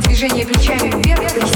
движение плечами вверх,